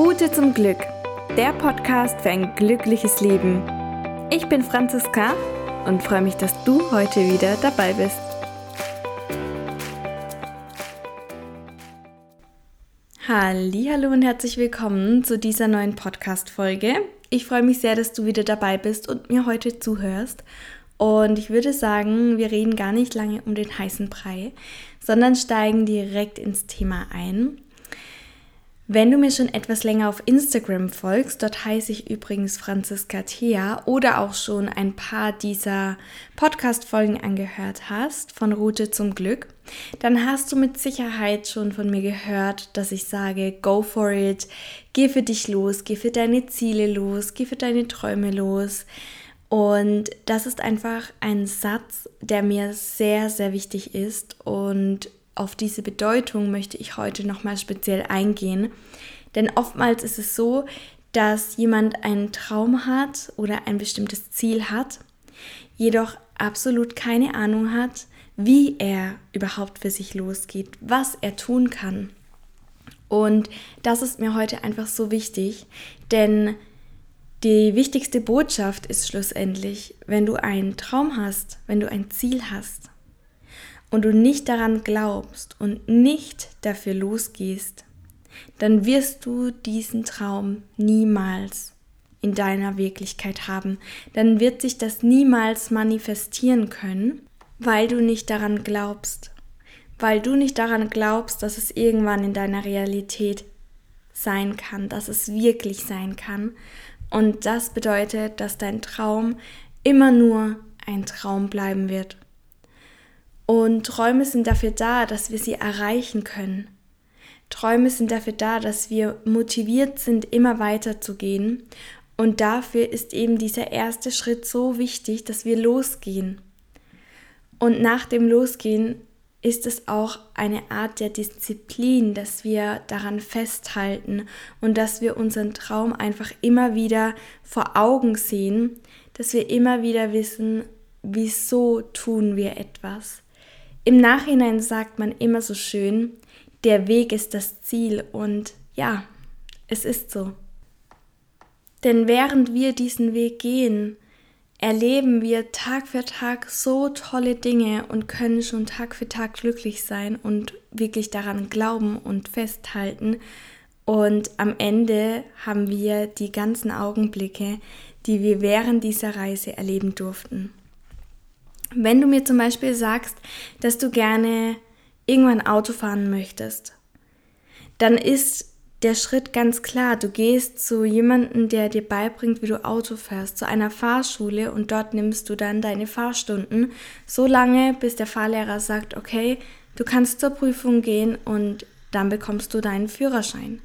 Route zum Glück, der Podcast für ein glückliches Leben. Ich bin Franziska und freue mich, dass du heute wieder dabei bist. Hallo und herzlich willkommen zu dieser neuen Podcast Folge. Ich freue mich sehr, dass du wieder dabei bist und mir heute zuhörst. Und ich würde sagen, wir reden gar nicht lange um den heißen Brei, sondern steigen direkt ins Thema ein. Wenn du mir schon etwas länger auf Instagram folgst, dort heiße ich übrigens Franziska Thea oder auch schon ein paar dieser Podcast-Folgen angehört hast, von Route zum Glück, dann hast du mit Sicherheit schon von mir gehört, dass ich sage, go for it, geh für dich los, geh für deine Ziele los, geh für deine Träume los. Und das ist einfach ein Satz, der mir sehr, sehr wichtig ist und auf diese Bedeutung möchte ich heute nochmal speziell eingehen. Denn oftmals ist es so, dass jemand einen Traum hat oder ein bestimmtes Ziel hat, jedoch absolut keine Ahnung hat, wie er überhaupt für sich losgeht, was er tun kann. Und das ist mir heute einfach so wichtig, denn die wichtigste Botschaft ist schlussendlich, wenn du einen Traum hast, wenn du ein Ziel hast, und du nicht daran glaubst und nicht dafür losgehst, dann wirst du diesen Traum niemals in deiner Wirklichkeit haben. Dann wird sich das niemals manifestieren können, weil du nicht daran glaubst. Weil du nicht daran glaubst, dass es irgendwann in deiner Realität sein kann, dass es wirklich sein kann. Und das bedeutet, dass dein Traum immer nur ein Traum bleiben wird. Und Träume sind dafür da, dass wir sie erreichen können. Träume sind dafür da, dass wir motiviert sind, immer weiter zu gehen. Und dafür ist eben dieser erste Schritt so wichtig, dass wir losgehen. Und nach dem Losgehen ist es auch eine Art der Disziplin, dass wir daran festhalten und dass wir unseren Traum einfach immer wieder vor Augen sehen, dass wir immer wieder wissen, wieso tun wir etwas. Im Nachhinein sagt man immer so schön, der Weg ist das Ziel und ja, es ist so. Denn während wir diesen Weg gehen, erleben wir Tag für Tag so tolle Dinge und können schon Tag für Tag glücklich sein und wirklich daran glauben und festhalten. Und am Ende haben wir die ganzen Augenblicke, die wir während dieser Reise erleben durften. Wenn du mir zum Beispiel sagst, dass du gerne irgendwann Auto fahren möchtest, dann ist der Schritt ganz klar. Du gehst zu jemandem, der dir beibringt, wie du Auto fährst, zu einer Fahrschule und dort nimmst du dann deine Fahrstunden, so lange, bis der Fahrlehrer sagt, okay, du kannst zur Prüfung gehen und dann bekommst du deinen Führerschein.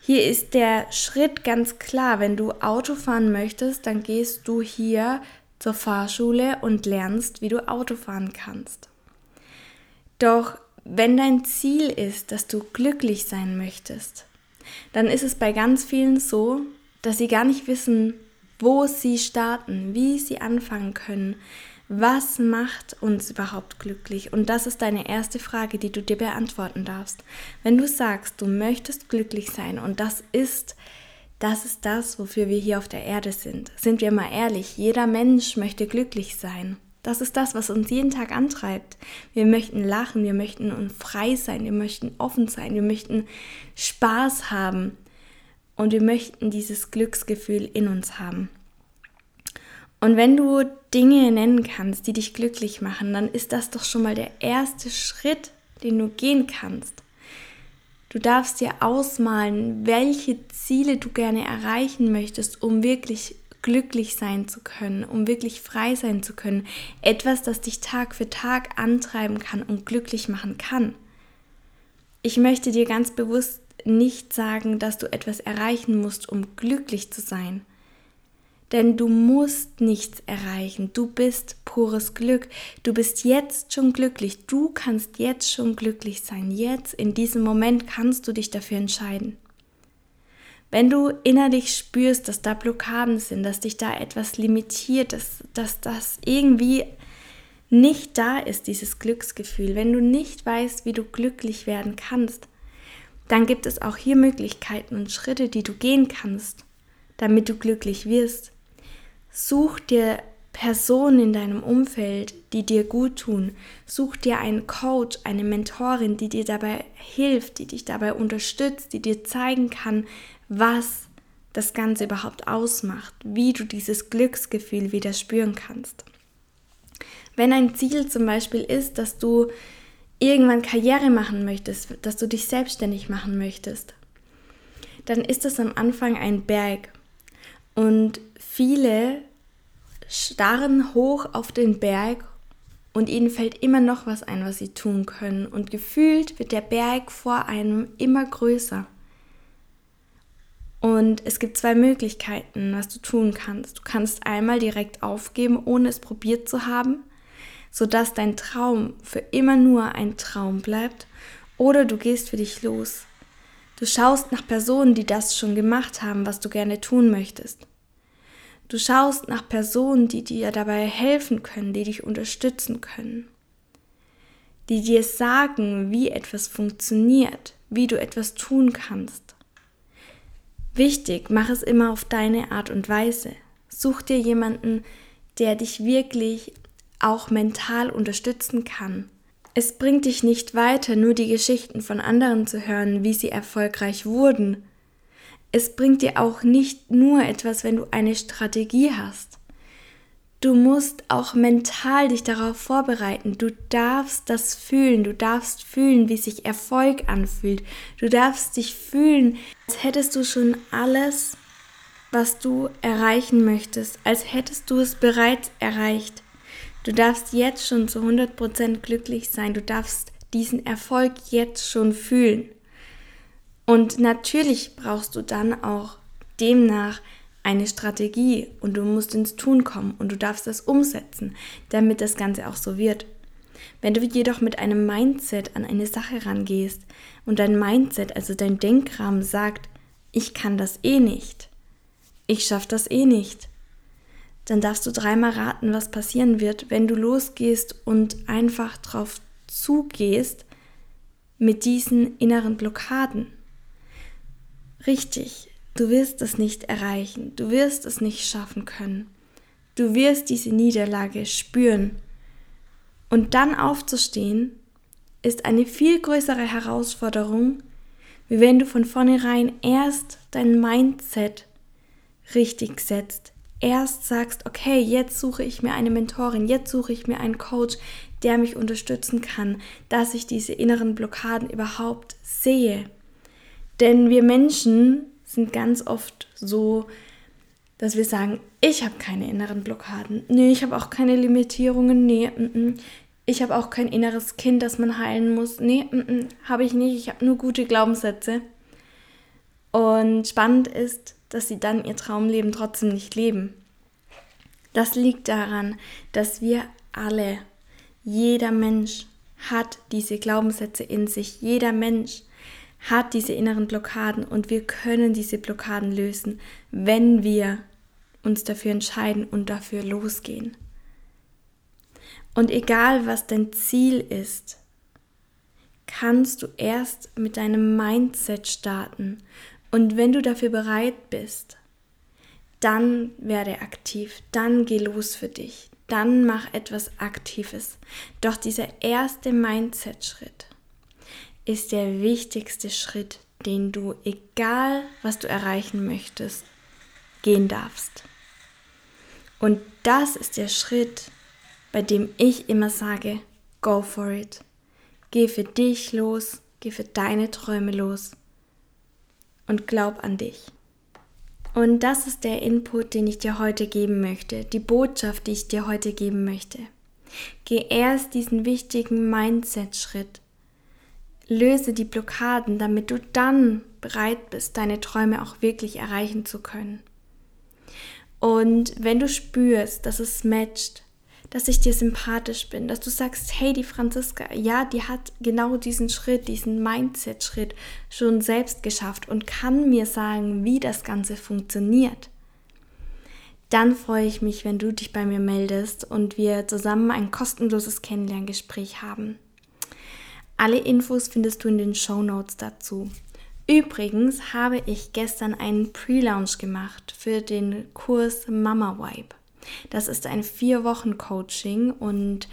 Hier ist der Schritt ganz klar. Wenn du Auto fahren möchtest, dann gehst du hier zur Fahrschule und lernst, wie du Auto fahren kannst. Doch wenn dein Ziel ist, dass du glücklich sein möchtest, dann ist es bei ganz vielen so, dass sie gar nicht wissen, wo sie starten, wie sie anfangen können, was macht uns überhaupt glücklich? Und das ist deine erste Frage, die du dir beantworten darfst. Wenn du sagst, du möchtest glücklich sein und das ist das ist das, wofür wir hier auf der Erde sind. Sind wir mal ehrlich, jeder Mensch möchte glücklich sein. Das ist das, was uns jeden Tag antreibt. Wir möchten lachen, wir möchten frei sein, wir möchten offen sein, wir möchten Spaß haben und wir möchten dieses Glücksgefühl in uns haben. Und wenn du Dinge nennen kannst, die dich glücklich machen, dann ist das doch schon mal der erste Schritt, den du gehen kannst. Du darfst dir ausmalen, welche Ziele du gerne erreichen möchtest, um wirklich glücklich sein zu können, um wirklich frei sein zu können. Etwas, das dich Tag für Tag antreiben kann und glücklich machen kann. Ich möchte dir ganz bewusst nicht sagen, dass du etwas erreichen musst, um glücklich zu sein. Denn du musst nichts erreichen. Du bist pures Glück. Du bist jetzt schon glücklich. Du kannst jetzt schon glücklich sein. Jetzt, in diesem Moment, kannst du dich dafür entscheiden. Wenn du innerlich spürst, dass da Blockaden sind, dass dich da etwas limitiert, dass, dass das irgendwie nicht da ist, dieses Glücksgefühl, wenn du nicht weißt, wie du glücklich werden kannst, dann gibt es auch hier Möglichkeiten und Schritte, die du gehen kannst, damit du glücklich wirst. Such dir Personen in deinem Umfeld, die dir gut tun. Such dir einen Coach, eine Mentorin, die dir dabei hilft, die dich dabei unterstützt, die dir zeigen kann, was das Ganze überhaupt ausmacht, wie du dieses Glücksgefühl wieder spüren kannst. Wenn ein Ziel zum Beispiel ist, dass du irgendwann Karriere machen möchtest, dass du dich selbstständig machen möchtest, dann ist das am Anfang ein Berg. Und viele starren hoch auf den Berg und ihnen fällt immer noch was ein, was sie tun können. Und gefühlt wird der Berg vor einem immer größer. Und es gibt zwei Möglichkeiten, was du tun kannst. Du kannst einmal direkt aufgeben, ohne es probiert zu haben, sodass dein Traum für immer nur ein Traum bleibt. Oder du gehst für dich los. Du schaust nach Personen, die das schon gemacht haben, was du gerne tun möchtest. Du schaust nach Personen, die dir dabei helfen können, die dich unterstützen können, die dir sagen, wie etwas funktioniert, wie du etwas tun kannst. Wichtig, mach es immer auf deine Art und Weise. Such dir jemanden, der dich wirklich auch mental unterstützen kann. Es bringt dich nicht weiter, nur die Geschichten von anderen zu hören, wie sie erfolgreich wurden. Es bringt dir auch nicht nur etwas, wenn du eine Strategie hast. Du musst auch mental dich darauf vorbereiten. Du darfst das fühlen. Du darfst fühlen, wie sich Erfolg anfühlt. Du darfst dich fühlen, als hättest du schon alles, was du erreichen möchtest, als hättest du es bereits erreicht. Du darfst jetzt schon zu 100% glücklich sein. Du darfst diesen Erfolg jetzt schon fühlen. Und natürlich brauchst du dann auch demnach eine Strategie und du musst ins Tun kommen und du darfst das umsetzen, damit das Ganze auch so wird. Wenn du jedoch mit einem Mindset an eine Sache rangehst und dein Mindset, also dein Denkrahmen sagt, ich kann das eh nicht, ich schaffe das eh nicht, dann darfst du dreimal raten, was passieren wird, wenn du losgehst und einfach drauf zugehst mit diesen inneren Blockaden. Richtig, Du wirst es nicht erreichen, du wirst es nicht schaffen können. Du wirst diese Niederlage spüren. Und dann aufzustehen, ist eine viel größere Herausforderung, wie wenn du von vornherein erst dein Mindset richtig setzt. Erst sagst, okay, jetzt suche ich mir eine Mentorin, jetzt suche ich mir einen Coach, der mich unterstützen kann, dass ich diese inneren Blockaden überhaupt sehe. Denn wir Menschen sind ganz oft so, dass wir sagen, ich habe keine inneren Blockaden. Nee, ich habe auch keine Limitierungen. Nee, mm, mm. ich habe auch kein inneres Kind, das man heilen muss. Nee, habe ich nicht. Ich habe nur gute Glaubenssätze. Und spannend ist, dass sie dann ihr Traumleben trotzdem nicht leben. Das liegt daran, dass wir alle, jeder Mensch hat diese Glaubenssätze in sich. Jeder Mensch hat diese inneren Blockaden und wir können diese Blockaden lösen, wenn wir uns dafür entscheiden und dafür losgehen. Und egal was dein Ziel ist, kannst du erst mit deinem Mindset starten. Und wenn du dafür bereit bist, dann werde aktiv, dann geh los für dich, dann mach etwas Aktives. Doch dieser erste Mindset-Schritt, ist der wichtigste Schritt, den du, egal was du erreichen möchtest, gehen darfst. Und das ist der Schritt, bei dem ich immer sage, go for it. Geh für dich los, geh für deine Träume los und glaub an dich. Und das ist der Input, den ich dir heute geben möchte, die Botschaft, die ich dir heute geben möchte. Geh erst diesen wichtigen Mindset-Schritt Löse die Blockaden, damit du dann bereit bist, deine Träume auch wirklich erreichen zu können. Und wenn du spürst, dass es matcht, dass ich dir sympathisch bin, dass du sagst, hey, die Franziska, ja, die hat genau diesen Schritt, diesen Mindset-Schritt schon selbst geschafft und kann mir sagen, wie das Ganze funktioniert, dann freue ich mich, wenn du dich bei mir meldest und wir zusammen ein kostenloses Kennenlerngespräch haben. Alle Infos findest du in den Show Notes dazu. Übrigens habe ich gestern einen Pre-Launch gemacht für den Kurs Mama Vibe. Das ist ein vier Wochen Coaching und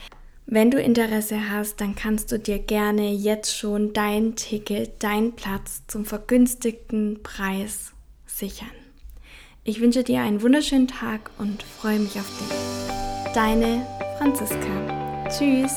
wenn du Interesse hast, dann kannst du dir gerne jetzt schon dein Ticket, deinen Platz zum vergünstigten Preis sichern. Ich wünsche dir einen wunderschönen Tag und freue mich auf dich. Deine Franziska. Tschüss.